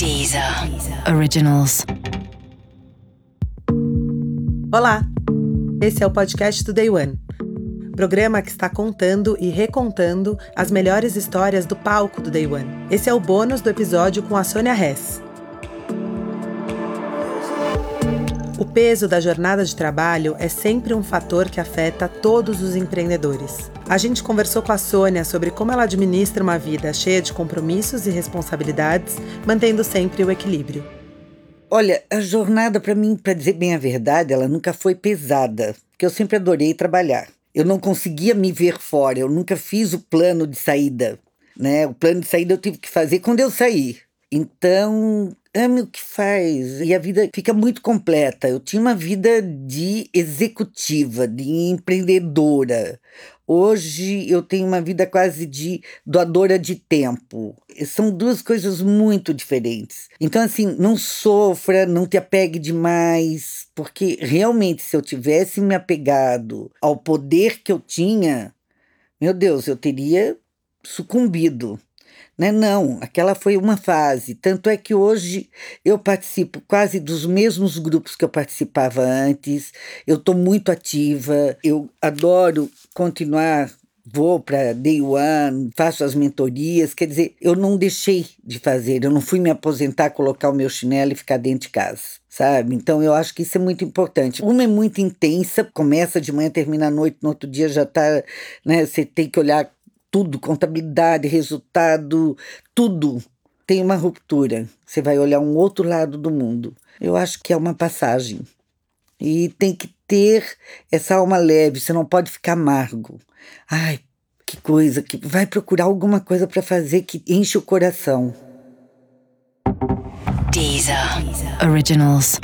Deezer Originals. Olá, esse é o podcast do Day One. Programa que está contando e recontando as melhores histórias do palco do Day One. Esse é o bônus do episódio com a Sônia Hess. O peso da jornada de trabalho é sempre um fator que afeta todos os empreendedores. A gente conversou com a Sônia sobre como ela administra uma vida cheia de compromissos e responsabilidades, mantendo sempre o equilíbrio. Olha, a jornada para mim, para dizer bem a verdade, ela nunca foi pesada, porque eu sempre adorei trabalhar. Eu não conseguia me ver fora, eu nunca fiz o plano de saída, né? O plano de saída eu tive que fazer quando eu saí. Então, ame o que faz e a vida fica muito completa. Eu tinha uma vida de executiva, de empreendedora. Hoje eu tenho uma vida quase de doadora de tempo. São duas coisas muito diferentes. Então, assim, não sofra, não te apegue demais, porque realmente, se eu tivesse me apegado ao poder que eu tinha, meu Deus, eu teria sucumbido. Né? Não, aquela foi uma fase. Tanto é que hoje eu participo quase dos mesmos grupos que eu participava antes. Eu estou muito ativa, eu adoro continuar. Vou para Day One, faço as mentorias, quer dizer, eu não deixei de fazer, eu não fui me aposentar, colocar o meu chinelo e ficar dentro de casa sabe? Então eu acho que isso é muito importante. Uma é muito intensa, começa de manhã, termina à noite, no outro dia já está, né? Você tem que olhar tudo, contabilidade, resultado, tudo tem uma ruptura. Você vai olhar um outro lado do mundo. Eu acho que é uma passagem. E tem que ter essa alma leve, você não pode ficar amargo. Ai, que coisa, que vai procurar alguma coisa para fazer que enche o coração. Deezer. Originals.